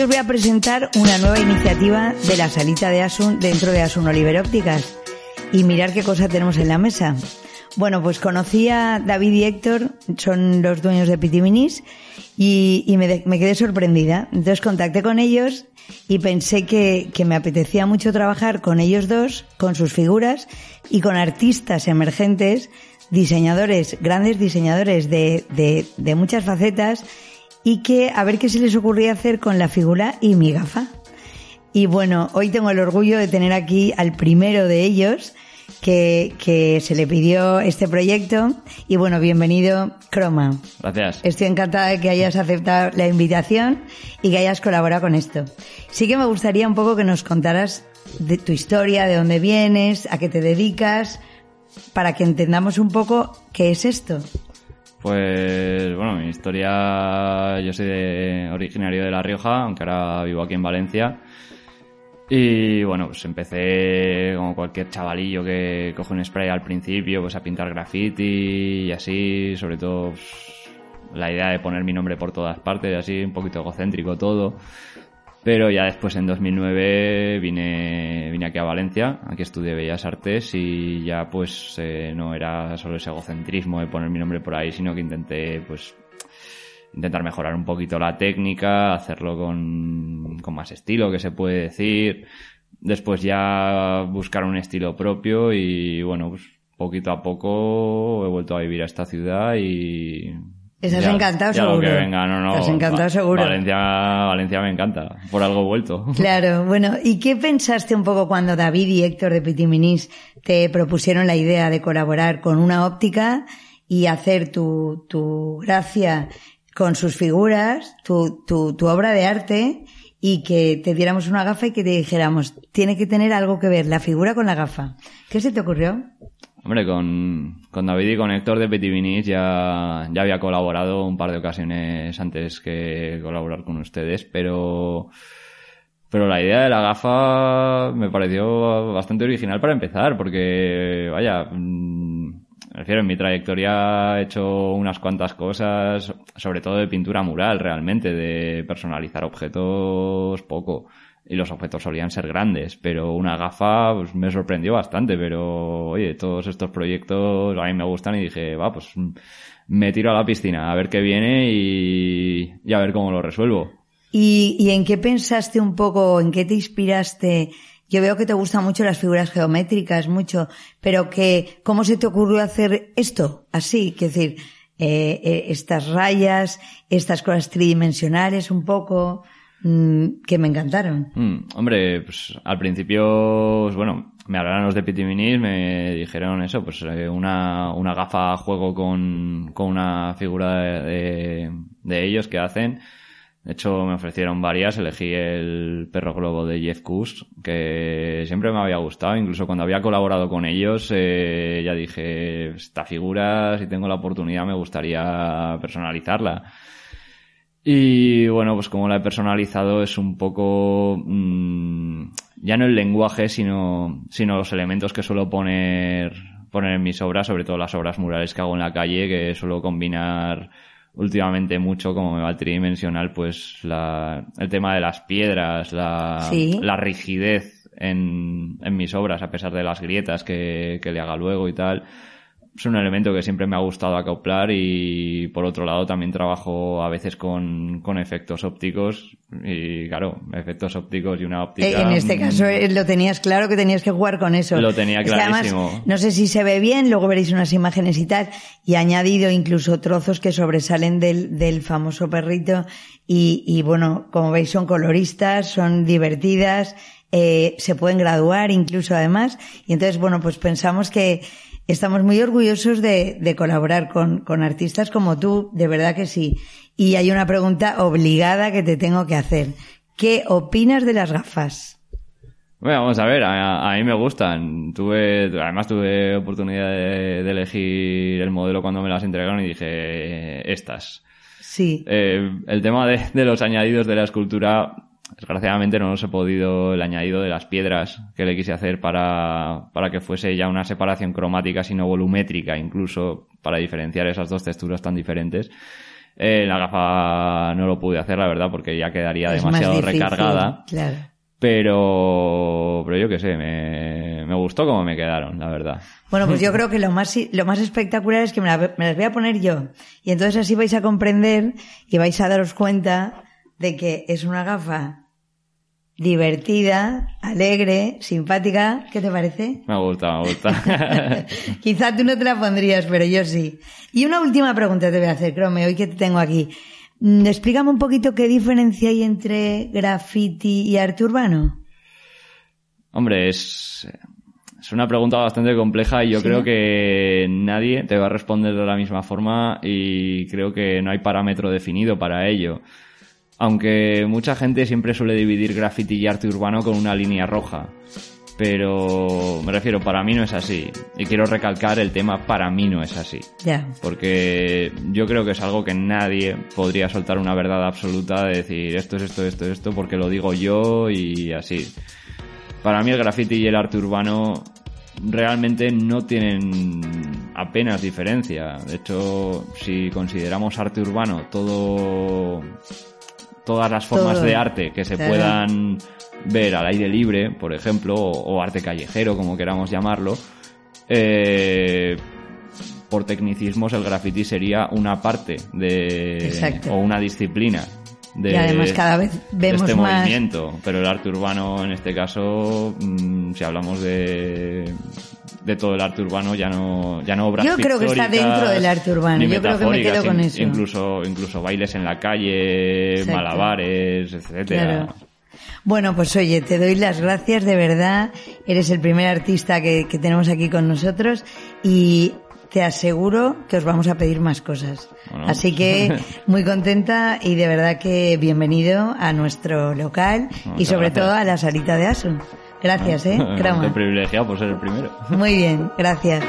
Hoy os voy a presentar una nueva iniciativa de la salita de Asun dentro de Asun Oliver Ópticas. Y mirar qué cosa tenemos en la mesa. Bueno, pues conocí a David y Héctor, son los dueños de Pitiminis, y, y me, quedé sorprendida. Entonces contacté con ellos y pensé que, que, me apetecía mucho trabajar con ellos dos, con sus figuras y con artistas emergentes, diseñadores, grandes diseñadores de, de muchas facetas y que a ver qué se les ocurría hacer con la figura y mi gafa. Y bueno, hoy tengo el orgullo de tener aquí al primero de ellos, que, que, se le pidió este proyecto. Y bueno, bienvenido, Croma. Gracias. Estoy encantada de que hayas aceptado la invitación y que hayas colaborado con esto. Sí que me gustaría un poco que nos contaras de tu historia, de dónde vienes, a qué te dedicas, para que entendamos un poco qué es esto. Pues bueno, mi historia, yo soy de, originario de La Rioja, aunque ahora vivo aquí en Valencia. Y bueno, pues empecé como cualquier chavalillo que coge un spray al principio, pues a pintar graffiti y así, sobre todo pues, la idea de poner mi nombre por todas partes, así un poquito egocéntrico todo. Pero ya después en 2009 vine, aquí a Valencia, aquí estudié Bellas Artes y ya pues eh, no era solo ese egocentrismo de poner mi nombre por ahí, sino que intenté pues intentar mejorar un poquito la técnica, hacerlo con, con más estilo, que se puede decir. Después ya buscar un estilo propio y bueno, pues poquito a poco he vuelto a vivir a esta ciudad y Estás encantado, seguro. Lo que venga, no, no. Estás encantado, seguro. Valencia, Valencia me encanta. Por algo vuelto. Claro, bueno. ¿Y qué pensaste un poco cuando David y Héctor de Pitiminis te propusieron la idea de colaborar con una óptica y hacer tu, tu gracia con sus figuras, tu, tu, tu obra de arte y que te diéramos una gafa y que te dijéramos, tiene que tener algo que ver la figura con la gafa. ¿Qué se te ocurrió? Hombre, con, con David y con Héctor de Petivinis ya, ya había colaborado un par de ocasiones antes que colaborar con ustedes, pero, pero la idea de la gafa me pareció bastante original para empezar, porque, vaya, me refiero, en mi trayectoria he hecho unas cuantas cosas, sobre todo de pintura mural realmente, de personalizar objetos poco y los objetos solían ser grandes, pero una gafa pues, me sorprendió bastante, pero oye, todos estos proyectos a mí me gustan y dije, va, pues me tiro a la piscina a ver qué viene y, y a ver cómo lo resuelvo. ¿Y, ¿Y en qué pensaste un poco, en qué te inspiraste? Yo veo que te gustan mucho las figuras geométricas, mucho, pero que, ¿cómo se te ocurrió hacer esto? Así, que decir, eh, eh, estas rayas, estas cosas tridimensionales un poco que me encantaron. Mm, hombre, pues al principio, pues, bueno, me hablaron los de Pitiminis, me dijeron eso, pues eh, una, una gafa juego con, con una figura de, de, ellos que hacen. De hecho, me ofrecieron varias, elegí el perro globo de Jeff Kuss, que siempre me había gustado, incluso cuando había colaborado con ellos, eh, ya dije, esta figura, si tengo la oportunidad, me gustaría personalizarla. Y bueno, pues como la he personalizado es un poco mmm, ya no el lenguaje, sino, sino los elementos que suelo poner, poner en mis obras, sobre todo las obras murales que hago en la calle, que suelo combinar últimamente mucho, como me va tridimensional, pues la, el tema de las piedras, la, Sí. la rigidez en, en mis obras, a pesar de las grietas que, que le haga luego y tal es un elemento que siempre me ha gustado acoplar y por otro lado también trabajo a veces con, con efectos ópticos y claro, efectos ópticos y una óptica. Eh, En este caso eh, lo tenías claro que tenías que jugar con eso. Lo tenía además, clarísimo. no sé si se ve bien, luego veréis unas imágenes y tal, y he añadido incluso trozos que sobresalen del, del famoso perrito y, y bueno, como veis son coloristas, son divertidas, eh, se pueden graduar incluso además, y entonces bueno, pues pensamos que estamos muy orgullosos de, de colaborar con, con artistas como tú, de verdad que sí. Y hay una pregunta obligada que te tengo que hacer. ¿Qué opinas de las gafas? Bueno, vamos a ver, a, a mí me gustan. Tuve, además tuve oportunidad de, de elegir el modelo cuando me las entregaron y dije, eh, estas. Sí. Eh, el tema de, de los añadidos de la escultura, desgraciadamente no los he podido, el añadido de las piedras que le quise hacer para, para que fuese ya una separación cromática, sino volumétrica, incluso para diferenciar esas dos texturas tan diferentes. Eh, la gafa no lo pude hacer, la verdad, porque ya quedaría demasiado recargada. Claro. Pero, pero yo qué sé, me, me gustó cómo me quedaron, la verdad. Bueno, pues yo creo que lo más, lo más espectacular es que me, me las voy a poner yo. Y entonces así vais a comprender y vais a daros cuenta de que es una gafa divertida, alegre, simpática. ¿Qué te parece? Me gusta, me gusta. Quizá tú no te la pondrías, pero yo sí. Y una última pregunta te voy a hacer, Crome, hoy que te tengo aquí. Mm, explícame un poquito qué diferencia hay entre graffiti y arte urbano. Hombre, es, es una pregunta bastante compleja y yo creo que nadie te va a responder de la misma forma y creo que no hay parámetro definido para ello aunque mucha gente siempre suele dividir graffiti y arte urbano con una línea roja. Pero me refiero, para mí no es así. Y quiero recalcar el tema, para mí no es así. Ya. Porque yo creo que es algo que nadie podría soltar una verdad absoluta de decir esto es esto, esto, esto, porque lo digo yo y así. Para mí el graffiti y el arte urbano realmente no tienen apenas diferencia. De hecho, si consideramos arte urbano todo todas las formas de arte que se puedan ver al aire libre, por ejemplo, o, arte callejero, como queramos llamarlo, eh, por tecnicismos el graffiti sería una parte de o una disciplina de, y además cada vez vemos este más... movimiento. Pero el arte urbano en este caso mm, si hablamos de de todo el arte urbano, ya no, ya no obras Yo creo que está dentro del arte urbano, yo creo que me quedo con eso. Incluso, incluso bailes en la calle, malabares, etcétera. Bueno, pues oye, te doy las gracias de verdad. Eres el primer artista que, que tenemos aquí con nosotros y te aseguro que os vamos a pedir más cosas. Así que muy contenta y de verdad que bienvenido a nuestro local y sobre todo a la salita de Asun. Gracias, ¿eh? Crama. privilegiado por ser el primero. Muy bien, gracias.